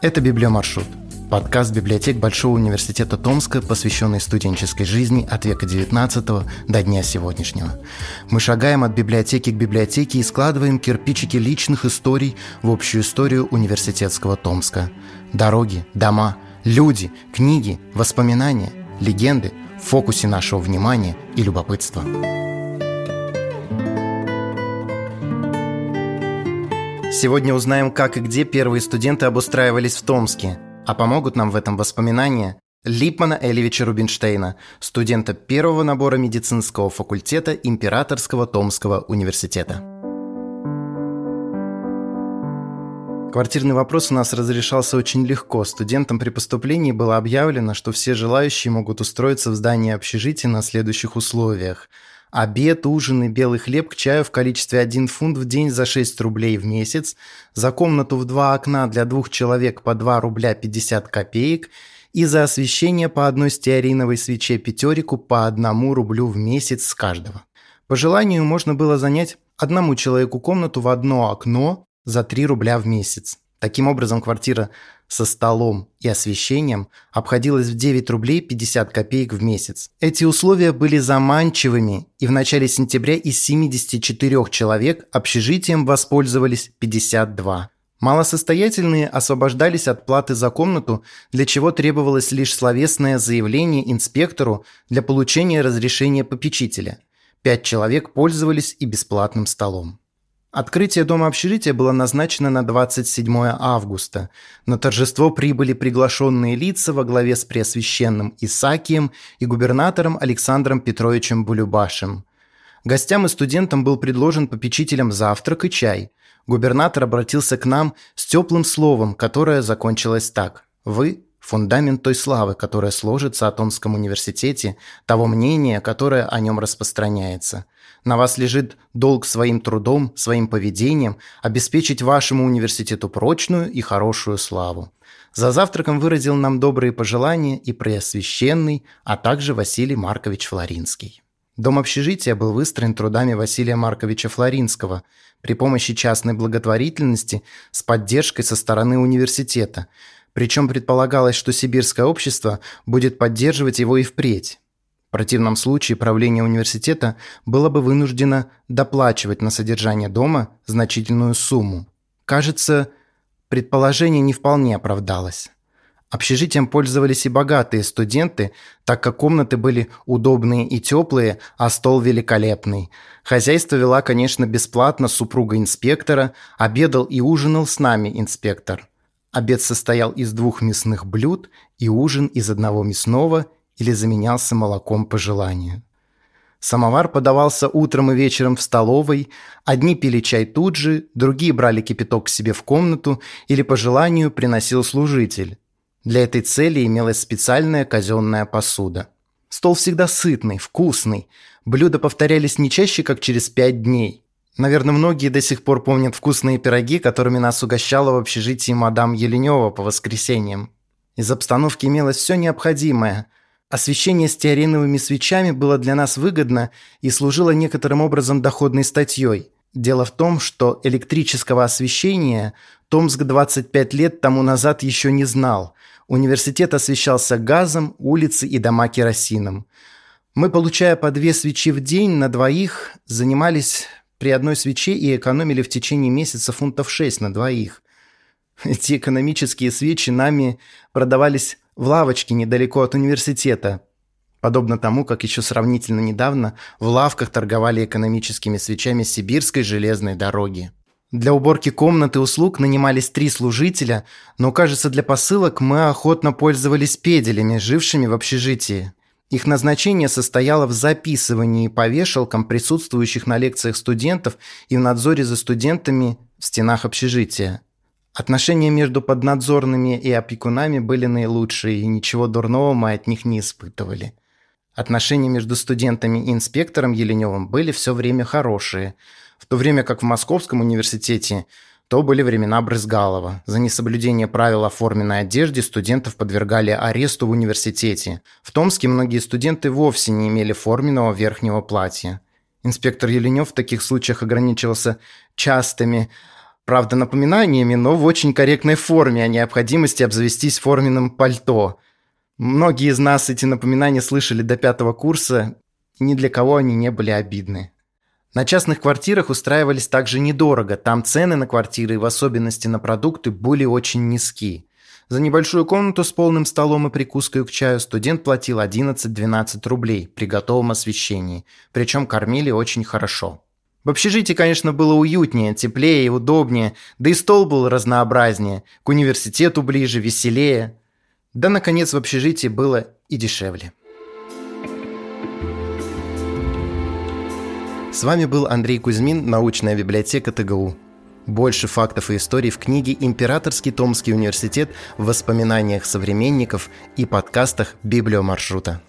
Это «Библиомаршрут» – подкаст библиотек Большого университета Томска, посвященный студенческой жизни от века XIX до дня сегодняшнего. Мы шагаем от библиотеки к библиотеке и складываем кирпичики личных историй в общую историю университетского Томска. Дороги, дома, люди, книги, воспоминания, легенды в фокусе нашего внимания и любопытства. Сегодня узнаем, как и где первые студенты обустраивались в Томске. А помогут нам в этом воспоминания Липмана Элевича Рубинштейна, студента первого набора медицинского факультета Императорского Томского университета. Квартирный вопрос у нас разрешался очень легко. Студентам при поступлении было объявлено, что все желающие могут устроиться в здании общежития на следующих условиях – Обед, ужин и белый хлеб к чаю в количестве 1 фунт в день за 6 рублей в месяц, за комнату в два окна для двух человек по 2 рубля 50 копеек и за освещение по одной стеариновой свече пятерику по 1 рублю в месяц с каждого. По желанию можно было занять одному человеку комнату в одно окно за 3 рубля в месяц. Таким образом, квартира со столом и освещением обходилась в 9 рублей 50 копеек в месяц. Эти условия были заманчивыми, и в начале сентября из 74 человек общежитием воспользовались 52. Малосостоятельные освобождались от платы за комнату, для чего требовалось лишь словесное заявление инспектору для получения разрешения попечителя. Пять человек пользовались и бесплатным столом. Открытие дома общежития было назначено на 27 августа. На торжество прибыли приглашенные лица во главе с Преосвященным Исакием и губернатором Александром Петровичем Булюбашем. Гостям и студентам был предложен попечителям завтрак и чай. Губернатор обратился к нам с теплым словом, которое закончилось так. «Вы – фундамент той славы, которая сложится о Томском университете, того мнения, которое о нем распространяется». На вас лежит долг своим трудом, своим поведением обеспечить вашему университету прочную и хорошую славу. За завтраком выразил нам добрые пожелания и Преосвященный, а также Василий Маркович Флоринский. Дом общежития был выстроен трудами Василия Марковича Флоринского при помощи частной благотворительности с поддержкой со стороны университета, причем предполагалось, что сибирское общество будет поддерживать его и впредь. В противном случае правление университета было бы вынуждено доплачивать на содержание дома значительную сумму. Кажется, предположение не вполне оправдалось. Общежитием пользовались и богатые студенты, так как комнаты были удобные и теплые, а стол великолепный. Хозяйство вела, конечно, бесплатно супруга инспектора, обедал и ужинал с нами инспектор. Обед состоял из двух мясных блюд и ужин из одного мясного или заменялся молоком по желанию. Самовар подавался утром и вечером в столовой, одни пили чай тут же, другие брали кипяток к себе в комнату или по желанию приносил служитель. Для этой цели имелась специальная казенная посуда. Стол всегда сытный, вкусный. Блюда повторялись не чаще, как через пять дней. Наверное, многие до сих пор помнят вкусные пироги, которыми нас угощала в общежитии мадам Еленева по воскресеньям. Из обстановки имелось все необходимое – Освещение стеариновыми свечами было для нас выгодно и служило некоторым образом доходной статьей. Дело в том, что электрического освещения Томск 25 лет тому назад еще не знал. Университет освещался газом, улицы и дома керосином. Мы, получая по две свечи в день на двоих, занимались при одной свече и экономили в течение месяца фунтов 6 на двоих. Эти экономические свечи нами продавались в лавочке недалеко от университета, подобно тому, как еще сравнительно недавно в лавках торговали экономическими свечами сибирской железной дороги. Для уборки комнат и услуг нанимались три служителя, но, кажется, для посылок мы охотно пользовались педелями, жившими в общежитии. Их назначение состояло в записывании по вешалкам присутствующих на лекциях студентов и в надзоре за студентами в стенах общежития. Отношения между поднадзорными и опекунами были наилучшие, и ничего дурного мы от них не испытывали. Отношения между студентами и инспектором Еленевым были все время хорошие, в то время как в Московском университете то были времена Брызгалова. За несоблюдение правил о форменной одежде студентов подвергали аресту в университете. В Томске многие студенты вовсе не имели форменного верхнего платья. Инспектор Еленев в таких случаях ограничивался частыми Правда, напоминаниями, но в очень корректной форме о необходимости обзавестись форменным пальто. Многие из нас эти напоминания слышали до пятого курса, и ни для кого они не были обидны. На частных квартирах устраивались также недорого, там цены на квартиры, в особенности на продукты, были очень низки. За небольшую комнату с полным столом и прикуской к чаю студент платил 11-12 рублей при готовом освещении, причем кормили очень хорошо. В общежитии, конечно, было уютнее, теплее и удобнее, да и стол был разнообразнее, к университету ближе, веселее. Да, наконец, в общежитии было и дешевле. С вами был Андрей Кузьмин, научная библиотека ТГУ. Больше фактов и историй в книге «Императорский Томский университет» в воспоминаниях современников и подкастах «Библиомаршрута».